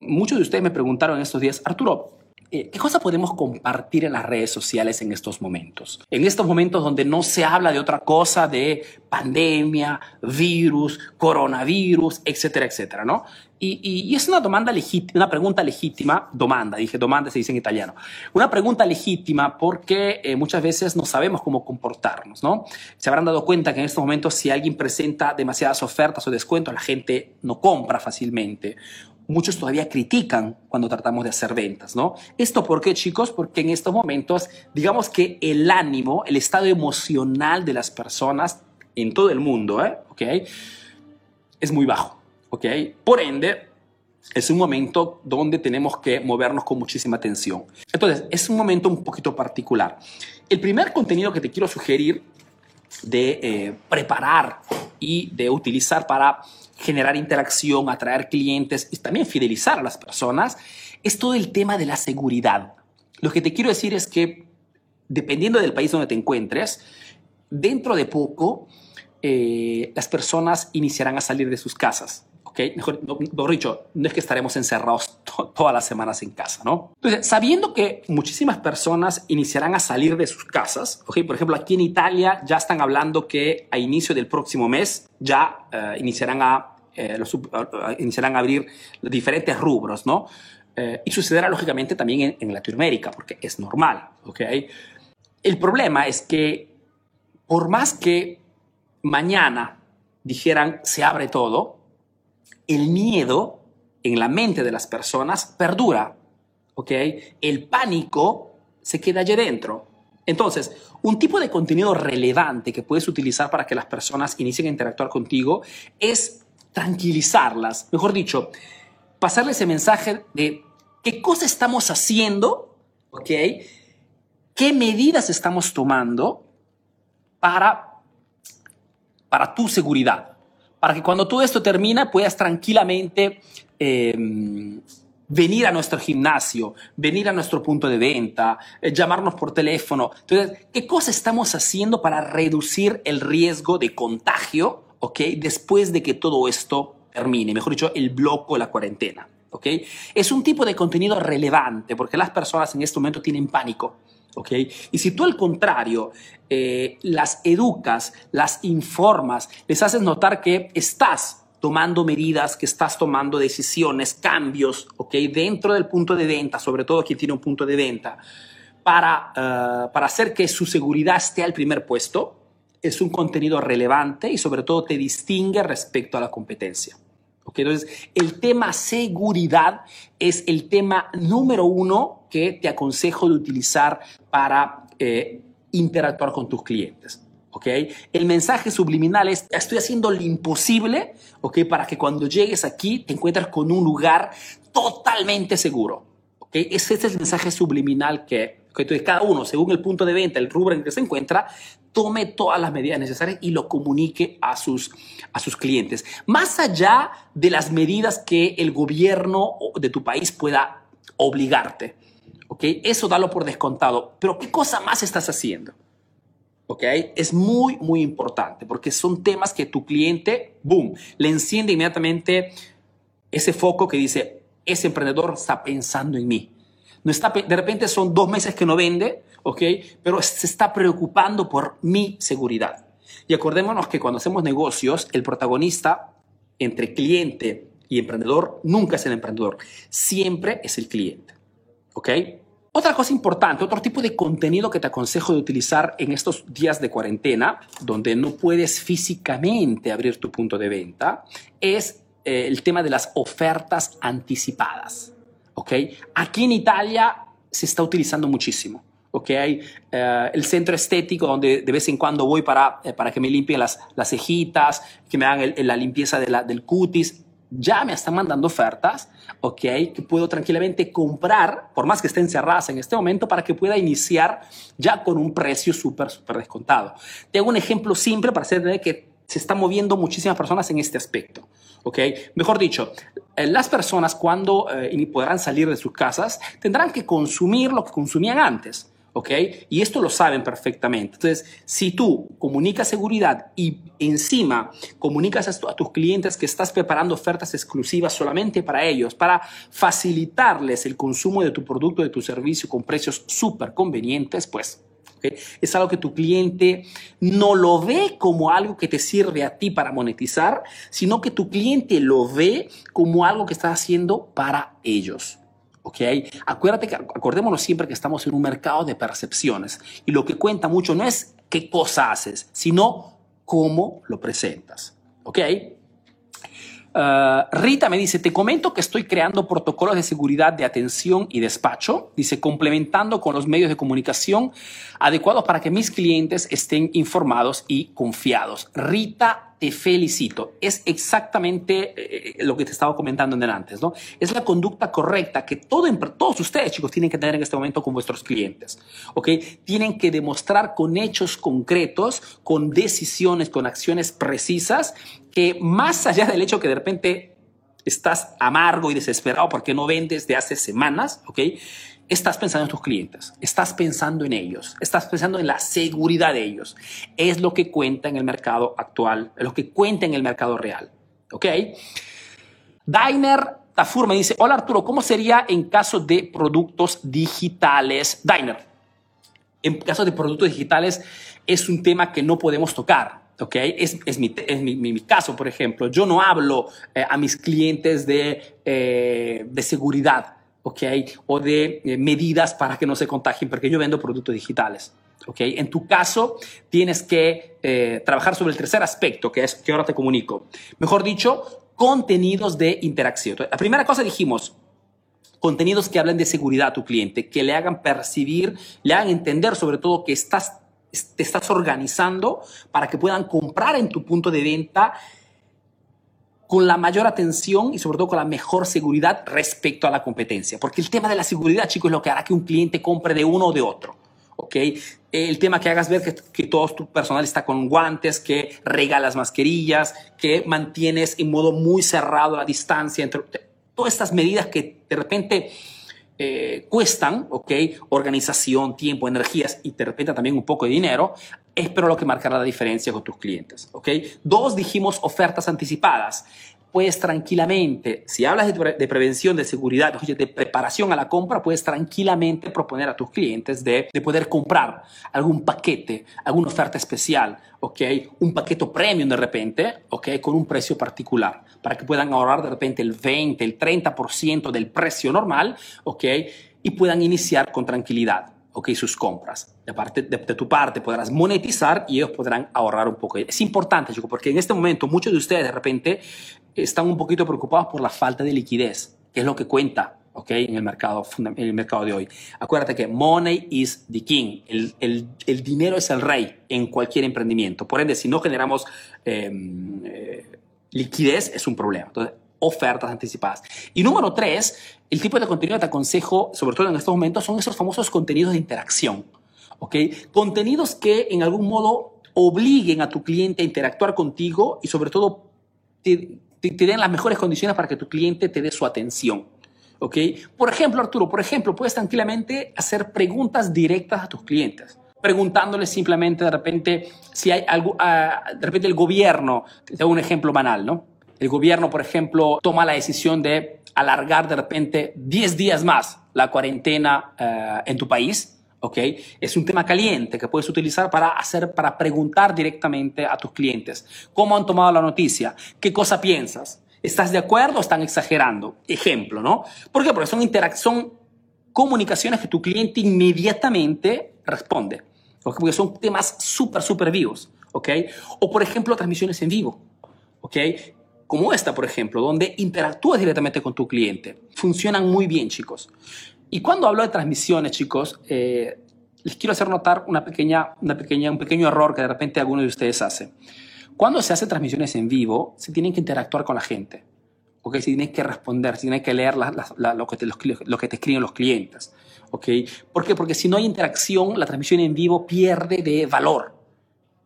Muchos de ustedes me preguntaron estos días, Arturo, eh, ¿Qué cosa podemos compartir en las redes sociales en estos momentos? En estos momentos donde no se habla de otra cosa de pandemia, virus, coronavirus, etcétera, etcétera, ¿no? Y, es una demanda legítima, una pregunta legítima, domanda, dije domanda se dice en italiano, una pregunta legítima porque eh, muchas veces no sabemos cómo comportarnos, ¿no? Se habrán dado cuenta que en estos momentos si alguien presenta demasiadas ofertas o descuentos, la gente no compra fácilmente muchos todavía critican cuando tratamos de hacer ventas, ¿no? ¿Esto por qué, chicos? Porque en estos momentos, digamos que el ánimo, el estado emocional de las personas en todo el mundo, ¿eh? ¿ok? Es muy bajo, ¿ok? Por ende, es un momento donde tenemos que movernos con muchísima atención. Entonces, es un momento un poquito particular. El primer contenido que te quiero sugerir de eh, preparar y de utilizar para generar interacción, atraer clientes y también fidelizar a las personas, es todo el tema de la seguridad. Lo que te quiero decir es que dependiendo del país donde te encuentres, dentro de poco eh, las personas iniciarán a salir de sus casas. ¿ok? Mejor, no, dicho, no es que estaremos encerrados todas las semanas en casa, ¿no? Sabiendo que muchísimas personas iniciarán a salir de sus casas, ¿ok? Por ejemplo, aquí en Italia ya están hablando que a inicio del próximo mes ya eh, iniciarán, a, eh, iniciarán a abrir diferentes rubros, ¿no? Eh, y sucederá lógicamente también en, en, Latinoamérica, porque es normal, ¿ok? El problema es que por más que mañana dijeran se abre todo, el miedo en la mente de las personas perdura, ¿ok? El pánico se queda allí dentro. Entonces, un tipo de contenido relevante que puedes utilizar para que las personas inicien a interactuar contigo es tranquilizarlas, mejor dicho, pasarles ese mensaje de qué cosa estamos haciendo, ¿ok? ¿Qué medidas estamos tomando para, para tu seguridad? para que cuando todo esto termina puedas tranquilamente em, venir a nuestro gimnasio, venir a nuestro punto de venta, eh, llamarnos por teléfono. Entonces, ¿qué cosa estamos haciendo para reducir el riesgo de contagio, ok, después de que todo esto termine? Mejor dicho, el bloco, la cuarentena. ¿ok? Es un tipo de contenido relevante porque las personas en este momento tienen pánico. ¿ok? Y si tú al contrario eh, las educas, las informas, les haces notar que estás tomando medidas, que estás tomando decisiones, cambios, ¿ok? Dentro del punto de venta, sobre todo quien tiene un punto de venta, para, uh, para hacer que su seguridad esté al primer puesto, es un contenido relevante y sobre todo te distingue respecto a la competencia. Entonces, el tema seguridad es el tema número uno que te aconsejo de utilizar para eh, interactuar con tus clientes. ¿okay? El mensaje subliminal es, estoy haciendo lo imposible ¿okay? para que cuando llegues aquí te encuentres con un lugar totalmente seguro. ¿okay? Ese es el mensaje subliminal que, que cada uno, según el punto de venta, el rubro en que se encuentra, tome todas las medidas necesarias y lo comunique a sus, a sus clientes. Más allá de las medidas que el gobierno de tu país pueda obligarte. ¿ok? Eso dalo por descontado. Pero ¿qué cosa más estás haciendo? ¿ok? Es muy, muy importante porque son temas que tu cliente, boom, le enciende inmediatamente ese foco que dice, ese emprendedor está pensando en mí. No está, de repente son dos meses que no vende, ¿ok? Pero se está preocupando por mi seguridad. Y acordémonos que cuando hacemos negocios, el protagonista entre cliente y emprendedor nunca es el emprendedor, siempre es el cliente. ¿Ok? Otra cosa importante, otro tipo de contenido que te aconsejo de utilizar en estos días de cuarentena, donde no puedes físicamente abrir tu punto de venta, es eh, el tema de las ofertas anticipadas. ¿Ok? Aquí en Italia se está utilizando muchísimo. ¿ok? Eh, el centro estético donde de vez en cuando voy para, eh, para que me limpien las, las cejitas, que me hagan la limpieza de la, del cutis, ya me están mandando ofertas, ¿ok? Que puedo tranquilamente comprar, por más que estén cerradas en este momento, para que pueda iniciar ya con un precio súper, súper descontado. Te hago un ejemplo simple para hacer que se están moviendo muchísimas personas en este aspecto. ¿ok? Mejor dicho, eh, las personas cuando podrán salir de sus casas tendrán que consumir lo que consumían antes. ¿ok? Y esto lo saben perfectamente. Entonces, si tú comunicas seguridad y encima comunicas a tus clientes que estás preparando ofertas exclusivas solamente para ellos, para facilitarles el consumo de tu producto, de tu servicio con precios súper convenientes, pues es algo que tu cliente no lo ve como algo que te sirve a ti para monetizar, sino que tu cliente lo ve como algo que estás haciendo para ellos. ¿ok? Acuérdate que, acordémonos siempre que estamos en un mercado de percepciones y lo que cuenta mucho no es qué cosa haces, sino cómo lo presentas, ¿ok? Uh, Rita me dice, te comento que estoy creando protocolos de seguridad de atención y despacho, dice, complementando con los medios de comunicación adecuados para que mis clientes estén informados y confiados. Rita te felicito. Es exactamente eh, lo que te estaba comentando en antes, ¿no? Es la conducta correcta que todo, todos ustedes, chicos, tienen que tener en este momento con vuestros clientes, ¿ok? Tienen que demostrar con hechos concretos, con decisiones, con acciones precisas, que más allá del hecho que de repente estás amargo y desesperado porque no vendes de hace semanas, ¿ok? estás pensando en tus clientes, estás pensando en ellos, estás pensando en la seguridad de ellos. Es lo que cuenta en el mercado actual, es lo que cuenta en el mercado real. ¿Ok? Diner Tafur me dice, hola Arturo, ¿cómo sería en caso de productos digitales? Diner, en caso de productos digitales es un tema que no podemos tocar. ¿Ok? Es, es, mi, es mi, mi, caso, por ejemplo. Yo no hablo eh, a mis clientes de, eh, de seguridad ¿ok? O de eh, medidas para que no se contagien, porque yo vendo productos digitales. ¿ok? En tu caso, tienes que eh, trabajar sobre el tercer aspecto, que es que ahora te comunico. Mejor dicho, contenidos de interacción. La primera cosa dijimos, contenidos que hablen de seguridad a tu cliente, que le hagan percibir, le hagan entender sobre todo que estás, te estás organizando para que puedan comprar en tu punto de venta con la mayor atención y sobre todo con la mejor seguridad respecto a la competencia. Porque el tema de la seguridad, chicos, es lo que hará que un cliente compre de uno o de otro. ¿ok? El tema que hagas ver que, que, todo tu personal está con guantes, que regalas mascarillas, que mantienes en modo muy cerrado la distancia entre todas estas medidas que de repente eh, cuestan, ¿ok? Organización, tiempo, energías y de repente también un poco de dinero, es pero lo que marcará la diferencia con tus clientes, ¿ok? Dos, dijimos ofertas anticipadas puedes tranquilamente, si hablas de, prevención, de seguridad, de preparación a la compra, puedes tranquilamente proponer a tus clientes de, de, poder comprar algún paquete, alguna oferta especial, ¿ok? Un paquete premium de repente, ¿ok? Con un precio particular, para que puedan ahorrar de repente el 20, el 30% del precio normal, ¿ok? Y puedan iniciar con tranquilidad. ¿Ok? sus compras. De, parte, de, tu parte podrás monetizar y ellos podrán ahorrar un poco. Es importante, chico, porque en este momento muchos de ustedes de repente están un poquito preocupados por la falta de liquidez, que es lo que cuenta ¿okay? en, el mercado, en el mercado de hoy. Acuérdate que money is the king, el, el, el dinero es el rey en cualquier emprendimiento. Por ende, si no generamos eh, eh, liquidez, es un problema. Entonces, ofertas anticipadas. Y número tres, el tipo de contenido que te aconsejo, sobre todo en estos momentos, son esos famosos contenidos de interacción. ¿ok? Contenidos que en algún modo obliguen a tu cliente a interactuar contigo y sobre todo te, den las mejores condiciones para que tu cliente te dé su atención. ¿ok? Por ejemplo, Arturo, por ejemplo, puedes tranquilamente hacer preguntas directas a tus clientes preguntándoles simplemente de repente si hay algo, uh, de repente el gobierno, te doy un ejemplo banal, ¿no? El gobierno, por ejemplo, toma la decisión de alargar de repente 10 días más la cuarentena uh, en tu país, ¿ok? Es un tema caliente que puedes utilizar para hacer, para preguntar directamente a tus clientes. ¿Cómo han tomado la noticia? ¿Qué cosa piensas? ¿Estás de acuerdo o están exagerando? Ejemplo, ¿no? ¿Por qué? Porque son, son comunicaciones que tu cliente inmediatamente responde. Porque son temas súper, súper vivos, ¿ok? O, por ejemplo, transmisiones en vivo, ¿ok? Como esta, por ejemplo, donde interactúas directamente con tu cliente. Funcionan muy bien, chicos. Y cuando hablo de transmisiones, chicos, eh, les quiero hacer notar una pequeña, una pequeña, un pequeño error que de repente alguno de ustedes hace. Cuando se hace transmisiones en vivo, se tienen que interactuar con la gente. ¿ok? Se tienen que responder, se tienen que leer lo que te escriben los clientes. ¿ok? ¿Por qué? Porque si no hay interacción, la transmisión en vivo pierde de valor.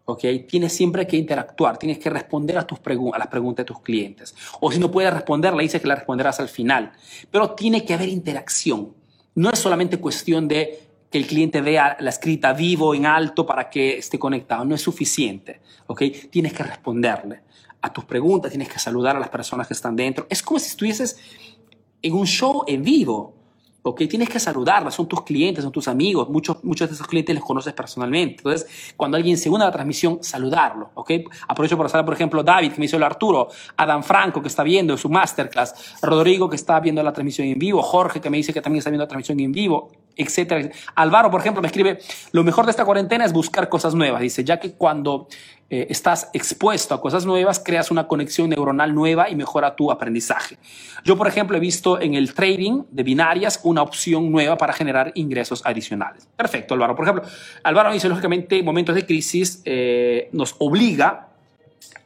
¿Ok? Tienes siempre que interactuar, tienes que responder a, tus a las preguntas de tus clientes. O si no puedes responder, le dices que la responderás al final. Pero tiene que haber interacción. No es solamente cuestión de que el cliente vea la escrita vivo en alto para que esté conectado. No es suficiente, ¿ok? Tienes que responderle a tus preguntas, tienes que saludar a las personas que están dentro. Es como si estuvieses en un show en vivo. ¿Ok? Tienes que saludarlas, son tus clientes, son tus amigos, muchos, muchos de esos clientes los conoces personalmente. Entonces, cuando alguien se une a la transmisión, saludarlo, ¿ok? Aprovecho para saludar, por ejemplo, David, que me hizo el Arturo, Adam Franco, que está viendo su masterclass, Rodrigo, que está viendo la transmisión en vivo, Jorge, que me dice que también está viendo la transmisión en vivo, etcétera. Álvaro, por ejemplo, me escribe, lo mejor de esta cuarentena es buscar cosas nuevas, dice, ya que cuando eh, estás expuesto a cosas nuevas, creas una conexión neuronal nueva y mejora tu aprendizaje. Yo, por ejemplo, he visto en el trading de binarias una opción nueva para generar ingresos adicionales. Perfecto, Álvaro. Por ejemplo, Álvaro dice, lógicamente, momentos de crisis eh, nos obliga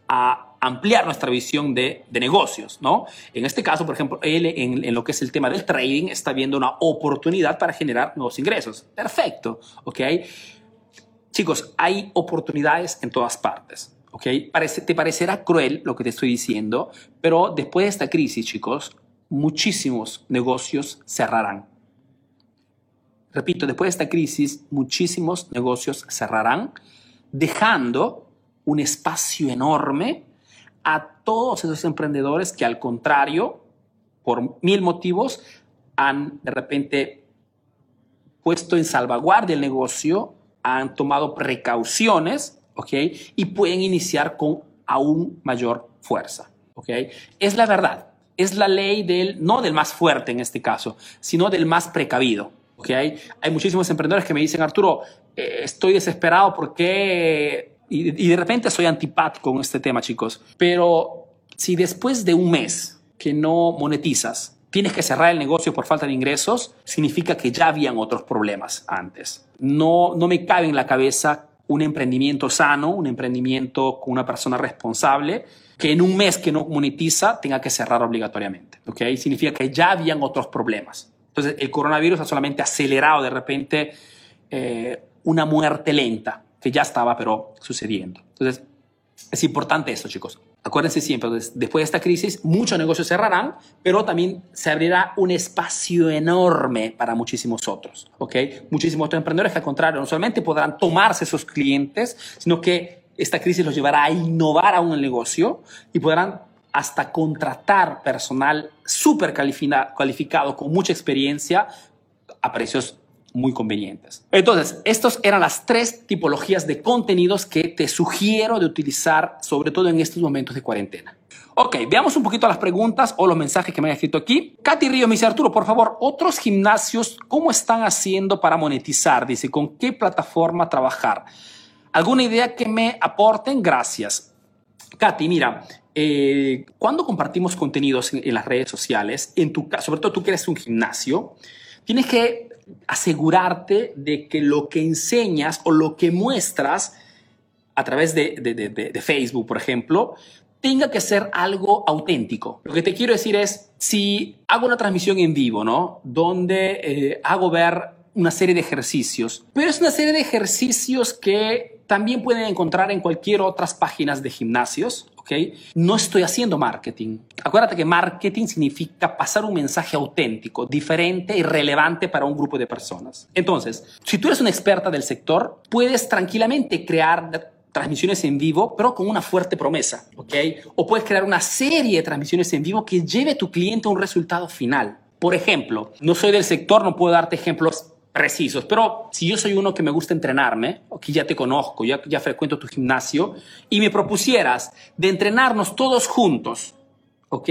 a ampliar nuestra visión de, de, negocios, ¿no? En este caso, por ejemplo, él en, lo que es el tema del trading está viendo una oportunidad para generar nuevos ingresos. Perfecto, ¿ok? Chicos, hay oportunidades en todas partes. ¿ok? Te parecerá cruel lo que te estoy diciendo, pero después de esta crisis, chicos, muchísimos negocios cerrarán. Repito, después de esta crisis, muchísimos negocios cerrarán, dejando un espacio enorme a todos esos emprendedores que al contrario, por mil motivos, han de repente puesto en salvaguardia el negocio han tomado precauciones, ¿ok? Y pueden iniciar con aún mayor fuerza, ¿ok? Es la verdad, es la ley del, no del más fuerte en este caso, sino del más precavido, ¿ok? Hay muchísimos emprendedores que me dicen, Arturo, eh, estoy desesperado porque... Y, de repente soy antipático con este tema, chicos, pero si después de un mes que no monetizas, tienes que cerrar el negocio por falta de ingresos, significa que ya habían otros problemas antes. No, no me cabe en la cabeza un emprendimiento sano, un emprendimiento con una persona responsable, que en un mes que no monetiza tenga que cerrar obligatoriamente. ¿okay? Significa que ya habían otros problemas. Entonces, el coronavirus ha solamente acelerado de repente eh, una muerte lenta que ya estaba, pero sucediendo. Entonces, es importante eso, chicos. Acuérdense siempre, después de esta crisis, muchos negocios cerrarán, pero también se abrirá un espacio enorme para muchísimos otros, ¿ok? Muchísimos otros emprendedores que al contrario, no solamente podrán tomarse esos clientes, sino que esta crisis los llevará a innovar aún el negocio y podrán hasta contratar personal súper calificado, con mucha experiencia, a precios muy convenientes. Entonces, estas eran las tres tipologías de contenidos que te sugiero de utilizar, sobre todo en estos momentos de cuarentena. Ok, veamos un poquito las preguntas o los mensajes que me han escrito aquí. Katy Río me dice, Arturo, por favor, otros gimnasios, ¿cómo están haciendo para monetizar? Dice, ¿con qué plataforma trabajar? ¿Alguna idea que me aporten? Gracias. Katy, mira, eh, cuando compartimos contenidos en, las redes sociales, en tu sobre todo tú que eres un gimnasio, tienes que asegurarte de que lo que enseñas o lo que muestras a través de, de, de, Facebook, por ejemplo, tenga que ser algo auténtico. Lo que te quiero decir es, si hago una transmisión en vivo, ¿no? Donde eh, hago ver una serie de ejercicios, pero es una serie de ejercicios que también pueden encontrar en cualquier otras páginas de gimnasios, no estoy haciendo marketing. Acuérdate que marketing significa pasar un mensaje auténtico, diferente y relevante para un grupo de personas. Entonces, si tú eres una experta del sector, puedes tranquilamente crear transmisiones en vivo, pero con una fuerte promesa, ¿ok? O puedes crear una serie de transmisiones en vivo que lleve a tu cliente a un resultado final. Por ejemplo, no soy del sector, no puedo darte ejemplos precisos. Pero si yo soy uno que me gusta entrenarme, o que ya te conozco, ya, ya frecuento tu gimnasio, y me propusieras de entrenarnos todos juntos, ¿ok?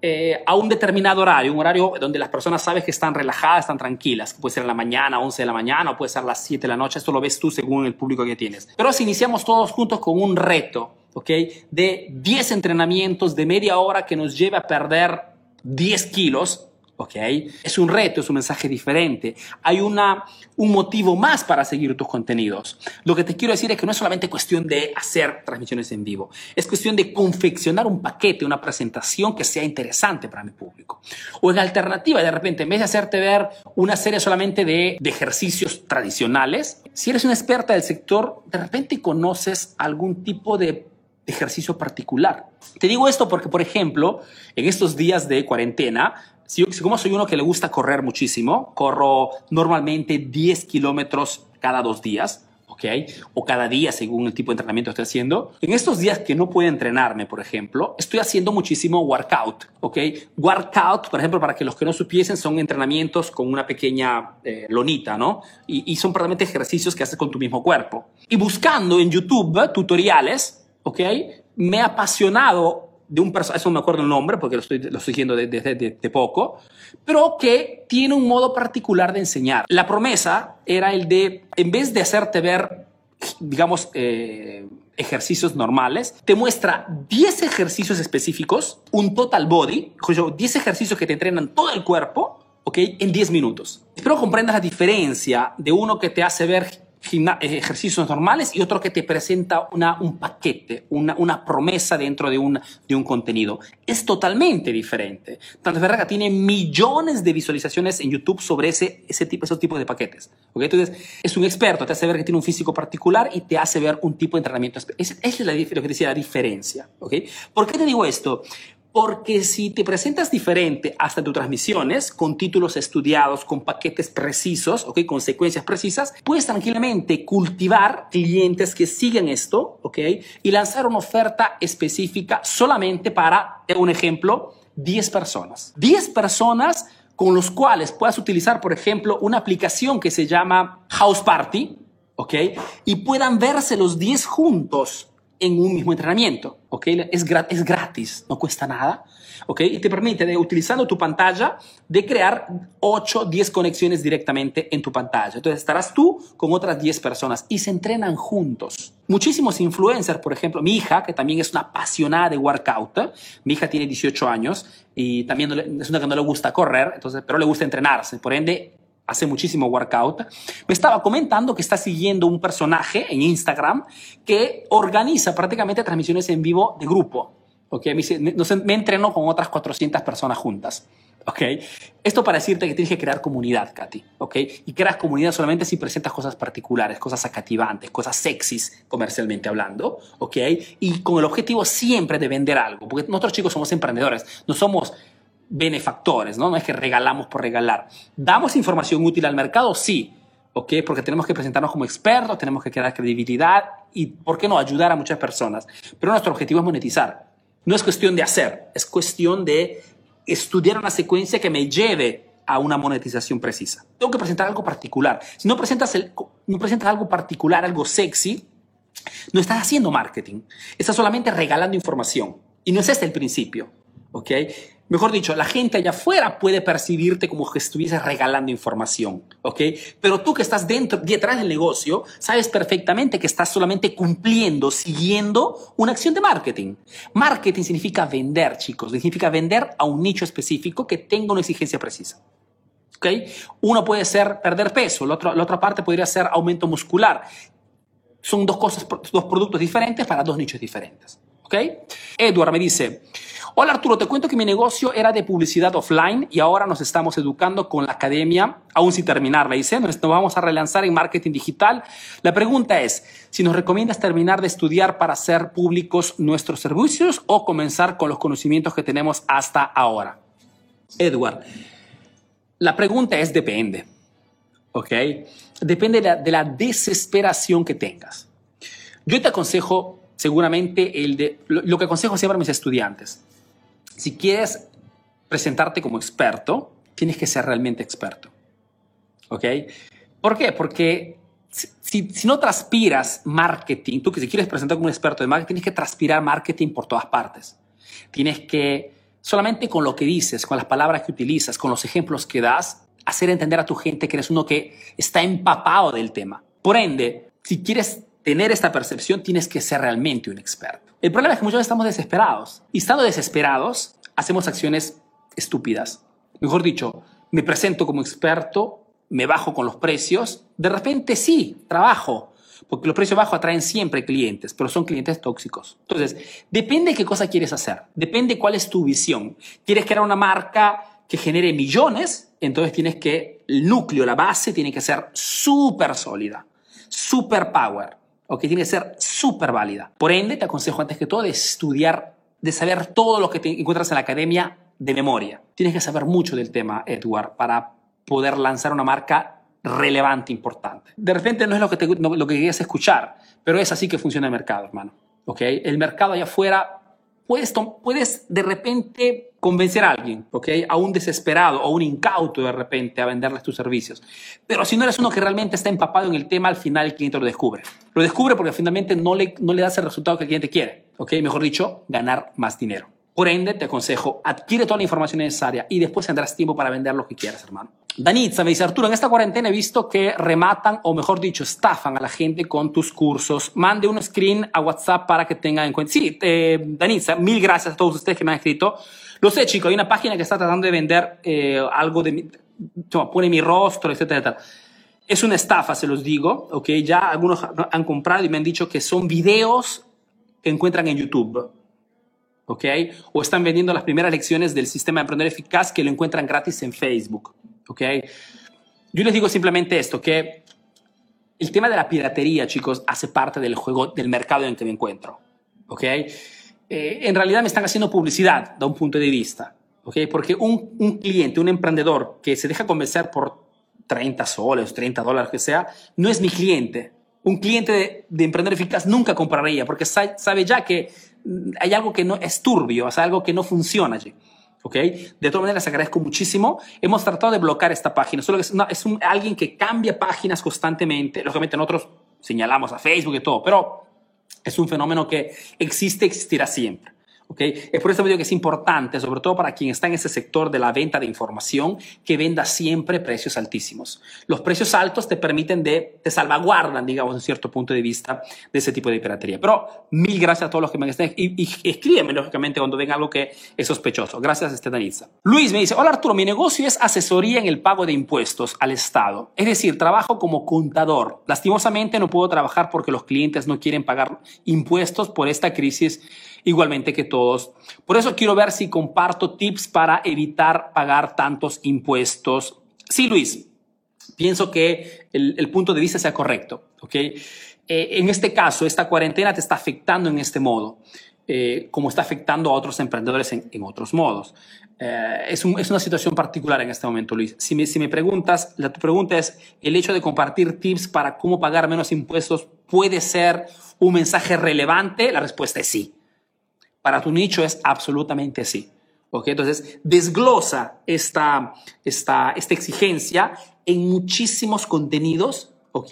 Eh, a un determinado horario, un horario donde las personas sabes que están relajadas, están tranquilas, puede ser en la mañana, 11 de la mañana, o puede ser a las 7 de la noche, esto lo ves tú según el público que tienes. Pero si iniciamos todos juntos con un reto, ¿ok? De 10 entrenamientos de media hora que nos lleve a perder 10 kilos, ¿ok? Es un reto, es un mensaje diferente. Hay una, un motivo más para seguir tus contenidos. Lo que te quiero decir es que no es solamente cuestión de hacer transmisiones en vivo, es cuestión de confeccionar un paquete, una presentación que sea interesante para mi público. O en alternativa, de repente, en vez de hacerte ver una serie solamente de, de ejercicios tradicionales, si eres una experta del sector, de repente conoces algún tipo de ejercicio particular. Te digo esto porque, por ejemplo, en estos días de cuarentena, si, como soy uno que le gusta correr muchísimo, corro normalmente 10 kilómetros cada dos días, ¿ok? O cada día según el tipo de entrenamiento que estoy haciendo. En estos días que no puedo entrenarme, por ejemplo, estoy haciendo muchísimo workout, ¿ok? Workout, por ejemplo, para que los que no supiesen, son entrenamientos con una pequeña eh, lonita, ¿no? Y, y son prácticamente ejercicios que haces con tu mismo cuerpo. Y buscando en YouTube tutoriales, ¿ok? Me ha apasionado de un personaje, eso no me acuerdo el nombre porque lo estoy, lo estoy desde de, de, poco, pero que tiene un modo particular de enseñar. La promesa era el de, en vez de hacerte ver, digamos, eh, ejercicios normales, te muestra 10 ejercicios específicos, un total body, 10 ejercicios que te entrenan todo el cuerpo, ¿ok? En 10 minutos. Espero comprendas la diferencia de uno que te hace ver ejercicios normales y otro que te presenta una, un paquete, una, una promesa dentro de un, de un contenido. Es totalmente diferente. Tanto es verdad que tiene millones de visualizaciones en YouTube sobre ese, ese tipo, esos tipos de paquetes. ¿okay? Entonces, es un experto, te hace ver que tiene un físico particular y te hace ver un tipo de entrenamiento. Esa es la, la diferencia. ¿okay? ¿Por qué te digo esto? Porque si te presentas diferente hasta tus transmisiones, con títulos estudiados, con paquetes precisos, ¿ok? con secuencias precisas, puedes tranquilamente cultivar clientes que siguen esto ¿ok? y lanzar una oferta específica solamente para, un ejemplo, 10 personas. 10 personas con los cuales puedas utilizar, por ejemplo, una aplicación que se llama House Party, ¿ok? Y puedan verse los 10 juntos en un mismo entrenamiento, ¿ok? Es, es gratis, no cuesta nada, ¿ok? Y te permite, de, utilizando tu pantalla, de crear 8, 10 conexiones directamente en tu pantalla. Entonces estarás tú con otras 10 personas y se entrenan juntos. Muchísimos influencers, por ejemplo, mi hija, que también es una apasionada de workout, mi hija tiene 18 años y también es una que no le gusta correr, entonces, pero le gusta entrenarse, por ende hace muchísimo workout, me estaba comentando que está siguiendo un personaje en Instagram que organiza prácticamente transmisiones en vivo de grupo. Okay, me, me, entreno con otras 400 personas juntas. Okay. Esto para decirte que tienes que crear comunidad, Katy. Okay. Y creas comunidad solamente si presentas cosas particulares, cosas acativantes, cosas sexys, comercialmente hablando. Okay. Y con el objetivo siempre de vender algo. Porque nosotros chicos somos emprendedores, no somos benefactores, ¿no? No es que regalamos por regalar. ¿Damos información útil al mercado? Sí. ¿Ok? Porque tenemos que presentarnos como expertos, tenemos que crear credibilidad y, ¿por qué no?, ayudar a muchas personas. Pero nuestro objetivo es monetizar. No es cuestión de hacer, es cuestión de estudiar una secuencia que me lleve a una monetización precisa. Tengo que presentar algo particular. Si no presentas, no presentas algo particular, algo sexy, no estás haciendo marketing. Estás solamente regalando información. Y no es este el principio. ¿Ok? Mejor dicho, la gente allá afuera puede percibirte como que estuvieses regalando información, ¿ok? Pero tú que estás dentro, detrás del negocio, sabes perfectamente que estás solamente cumpliendo, siguiendo una acción de marketing. Marketing significa vender, chicos, significa vender a un nicho específico que tenga una exigencia precisa. ¿Ok? Uno puede ser perder peso, la otra parte podría ser aumento muscular. Son dos cosas, dos productos diferentes para dos nichos diferentes. ¿Ok? Edward me dice, Hola Arturo, te cuento que mi negocio era de publicidad offline y ahora nos estamos educando con la academia, aún sin terminar, dice, nos vamos a relanzar en marketing digital. La pregunta es, si nos recomiendas terminar de estudiar para hacer públicos nuestros servicios o comenzar con los conocimientos que tenemos hasta ahora. Edward, la pregunta es depende, ¿ok? Depende de la, de la desesperación que tengas. Yo te aconsejo seguramente el de, lo, que aconsejo siempre a mis estudiantes si quieres presentarte como experto, tienes que ser realmente experto. ¿Ok? ¿Por qué? Porque si, si, no transpiras marketing, tú que si quieres presentar como un experto de marketing, tienes que transpirar marketing por todas partes. Tienes que, solamente con lo que dices, con las palabras que utilizas, con los ejemplos que das, hacer entender a tu gente que eres uno que está empapado del tema. Por ende, si quieres tener esta percepción, tienes que ser realmente un experto. El problema es que muchas veces estamos desesperados. Y estando desesperados, hacemos acciones estúpidas. Mejor dicho, me presento como experto, me bajo con los precios. De repente sí, trabajo. Porque los precios bajos atraen siempre clientes, pero son clientes tóxicos. Entonces, depende de qué cosa quieres hacer. Depende cuál es tu visión. ¿Quieres crear una marca que genere millones? Entonces tienes que, el núcleo, la base, tiene que ser súper sólida. Super power. ¿Ok? Tiene que ser súper válida. Por ende, te aconsejo antes que todo de estudiar de saber todo lo que te encuentras en la academia de memoria. Tienes que saber mucho del tema, Edward, para poder lanzar una marca relevante, importante. De repente no es lo que, te, lo que querías escuchar, pero es así que funciona el mercado, hermano. ¿Okay? El mercado allá afuera, puedes, puedes de repente convencer a alguien, ¿okay? a un desesperado o un incauto de repente a venderles tus servicios. Pero si no eres uno que realmente está empapado en el tema, al final el cliente lo descubre. Lo descubre porque finalmente no le, no le das el resultado que el cliente quiere. ¿okay? Mejor dicho, ganar más dinero. Por ende, te aconsejo, adquiere toda la información necesaria y después tendrás tiempo para vender lo que quieras, hermano. Danitza me dice, Arturo, en esta cuarentena he visto que rematan, o mejor dicho, estafan a la gente con tus cursos. Mande un screen a WhatsApp para que tengan en cuenta. Sí, eh, Danitza, mil gracias a todos ustedes que me han escrito. Lo sé, chicos, hay una página que está tratando de vender eh, algo de... Mi, pone mi rostro, etcétera, etcétera. Es una estafa, se los digo, ¿ok? Ya algunos han comprado y me han dicho que son videos que encuentran en YouTube. ¿ok? O están vendiendo las primeras lecciones del sistema de emprender eficaz que lo encuentran gratis en Facebook, ¿ok? Yo les digo simplemente esto, que el tema de la piratería, chicos, hace parte del juego, del mercado en que me encuentro, ¿ok? Eh, en realidad me están haciendo publicidad de un punto de vista, ¿ok? Porque un, cliente, un emprendedor que se deja convencer por 30 soles, 30 dólares, que sea, no es mi cliente. Un cliente de, de emprender eficaz nunca compraría porque sabe ya que hay algo que no es turbio, o algo que no funciona allí. ¿ok? De todas maneras, agradezco muchísimo. Hemos tratado de bloquear esta página. Solo que es, alguien que cambia páginas constantemente. Lógicamente, nosotros señalamos a Facebook y todo, pero es un fenómeno que existe, existirá siempre. ¿Okay? Es por eso digo que es importante, sobre todo para quien está en ese sector de la venta de información, que venda siempre precios altísimos. Los precios altos te permiten de, te salvaguardan, digamos, en cierto punto de vista de ese tipo de piratería. Pero mil gracias a todos los que me estén y, y escríbeme, lógicamente, cuando venga algo que es sospechoso. Gracias, Estefanisa. Luis me dice, hola Arturo, mi negocio es asesoría en el pago de impuestos al Estado. Es decir, trabajo como contador. Lastimosamente no puedo trabajar porque los clientes no quieren pagar impuestos por esta crisis igualmente que todos. Por eso quiero ver si comparto tips para evitar pagar tantos impuestos. Sí, Luis, pienso que el, punto de vista sea correcto. ¿ok? Eh, en este caso, esta cuarentena te está afectando en este modo. Eh, como está afectando a otros emprendedores en, otros modos. Eh, es, es, una situación particular en este momento, Luis. Si me, si me preguntas, la, tu pregunta es, ¿el hecho de compartir tips para cómo pagar menos impuestos puede ser un mensaje relevante? La respuesta es sí para tu nicho es absolutamente sí. ¿ok? Entonces, desglosa esta, esta, esta exigencia en muchísimos contenidos ¿ok?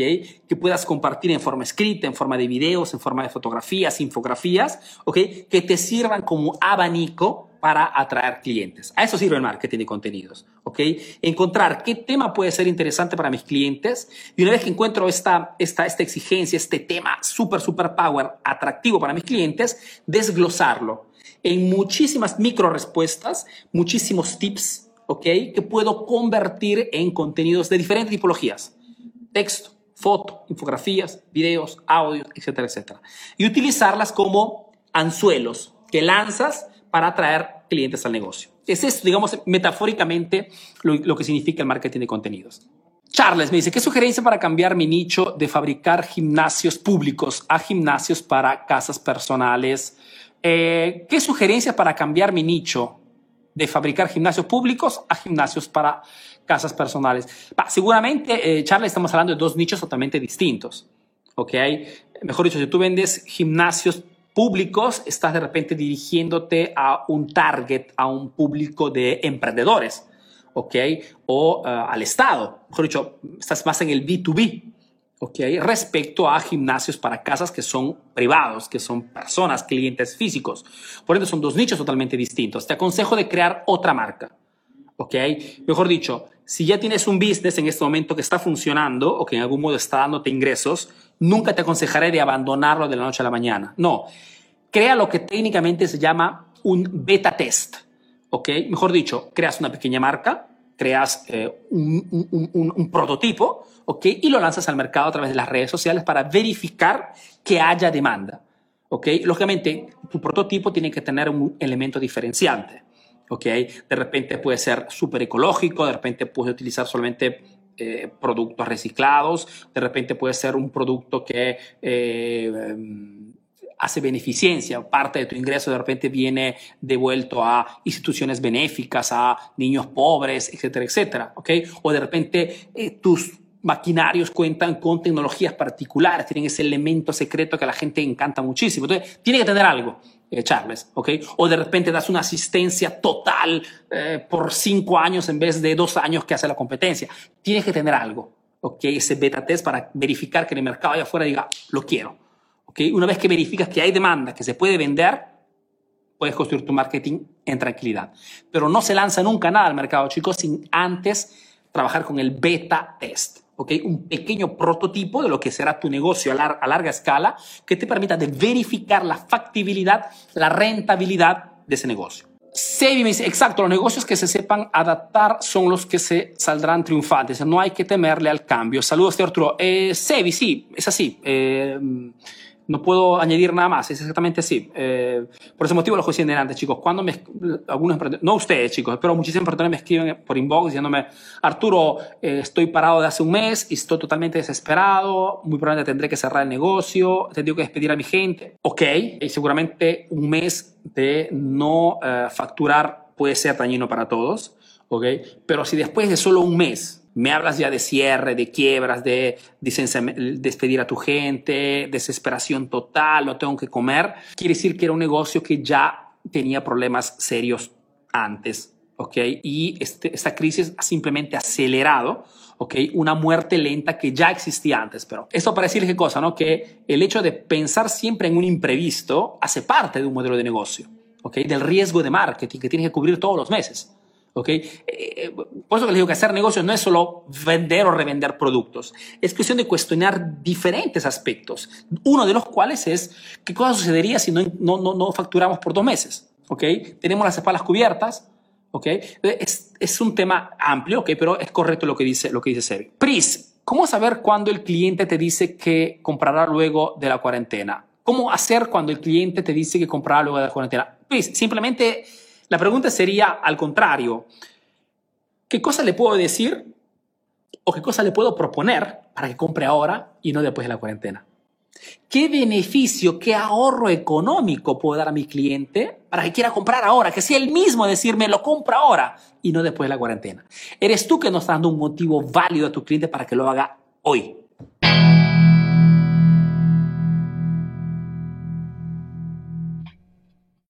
que puedas compartir en forma escrita, en forma de videos, en forma de fotografías, infografías, ¿ok? que te sirvan como abanico para atraer clientes. A eso sirve el marketing de contenidos, ¿ok? Encontrar qué tema puede ser interesante para mis clientes y una vez que encuentro esta, esta, esta exigencia, este tema súper, súper power, atractivo para mis clientes, desglosarlo en muchísimas micro respuestas, muchísimos tips, ¿ok? Que puedo convertir en contenidos de diferentes tipologías. Texto, foto, infografías, videos, audios, etcétera, etcétera. Y utilizarlas como anzuelos que lanzas para atraer clientes al negocio. Es esto, digamos, metafóricamente lo, que significa el marketing de contenidos. Charles me dice, ¿qué sugerencia para cambiar mi nicho de fabricar gimnasios públicos a gimnasios para casas personales? Eh, ¿Qué sugerencia para cambiar mi nicho de fabricar gimnasios públicos a gimnasios para casas personales? seguramente, eh, Charles, estamos hablando de dos nichos totalmente distintos. ¿Ok? Mejor dicho, si tú vendes gimnasios públicos, estás de repente dirigiéndote a un target, a un público de emprendedores, ¿ok? O uh, al Estado, mejor dicho, estás más en el B2B, ¿ok? Respecto a gimnasios para casas que son privados, que son personas, clientes físicos. Por ende, son dos nichos totalmente distintos. Te aconsejo de crear otra marca, ¿ok? Mejor dicho, si ya tienes un business en este momento que está funcionando o que en algún modo está dándote ingresos, nunca te aconsejaré de abandonarlo de la noche a la mañana. No, crea lo que técnicamente se llama un beta test. ¿Ok? Mejor dicho, creas una pequeña marca, creas eh, un, prototipo, ¿ok? Y lo lanzas al mercado a través de las redes sociales para verificar que haya demanda. ¿Ok? Lógicamente, tu prototipo tiene que tener un elemento diferenciante. ¿Ok? De repente puede ser súper ecológico, de repente puedes utilizar solamente eh, productos reciclados, de repente puede ser un producto que eh, hace beneficencia, parte de tu ingreso de repente viene devuelto a instituciones benéficas, a niños pobres, etcétera, etcétera, ¿ok? O de repente eh, tus maquinarios cuentan con tecnologías particulares, tienen ese elemento secreto que a la gente encanta muchísimo. Entonces, tiene que tener algo. Eh, Charles, ¿ok? O de repente das una asistencia total eh, por cinco años en vez de dos años que hace la competencia. Tienes que tener algo, ¿ok? Ese beta test para verificar que el mercado allá afuera diga, lo quiero. Una vez que verificas que hay demanda, que se puede vender, puedes construir tu marketing en tranquilidad. Pero no se lanza nunca nada al mercado, chicos, sin antes trabajar con el beta test. ¿Okay? Un pequeño prototipo de lo que será tu negocio a, a larga escala que te permita de verificar la factibilidad, la rentabilidad de ese negocio. Sebi me dice, exacto, los negocios que se sepan adaptar son los que se saldrán triunfantes. No hay que temerle al cambio. Saludos, Arturo. Eh, Sebi, sí, es así. Eh, no puedo añadir nada más, es exactamente así. Eh, por ese motivo lo decía antes, chicos. Cuando me, algunos no ustedes, chicos, pero muchísimas personas me escriben por inbox diciéndome, Arturo, eh, estoy parado de hace un mes y estoy totalmente desesperado, muy probablemente tendré que cerrar el negocio, tendré que despedir a mi gente. Ok, y seguramente un mes de no facturar puede ser dañino para todos, ok, pero si después de solo un mes me hablas ya de cierre, de quiebras, de despedir a tu gente, desesperación total, no tengo que comer. Quiere decir que era un negocio que ya tenía problemas serios antes, ¿ok? Y este, esta crisis ha simplemente acelerado, ¿ok? Una muerte lenta que ya existía antes. Pero esto para decir qué cosa, ¿no? Que el hecho de pensar siempre en un imprevisto hace parte de un modelo de negocio, ¿ok? Del riesgo de marketing que tienes que cubrir todos los meses. ¿Ok? Eh, por eso les digo que hacer negocios no es solo vender o revender productos, es cuestión de cuestionar diferentes aspectos, uno de los cuales es qué cosa sucedería si no, no, no, facturamos por dos meses, ¿ok? Tenemos las espaldas cubiertas, ¿ok? Es, es un tema amplio, ¿ok? Pero es correcto lo que dice, lo que dice Sebi. Pris, ¿cómo saber cuándo el cliente te dice que comprará luego de la cuarentena? ¿Cómo hacer cuando el cliente te dice que comprará luego de la cuarentena? Pris, simplemente la pregunta sería al contrario, ¿qué cosa le puedo decir o qué cosa le puedo proponer para que compre ahora y no después de la cuarentena? ¿Qué beneficio, qué ahorro económico puedo dar a mi cliente para que quiera comprar ahora? Que sea el mismo decirme lo compra ahora y no después de la cuarentena. Eres tú que nos está dando un motivo válido a tu cliente para que lo haga hoy.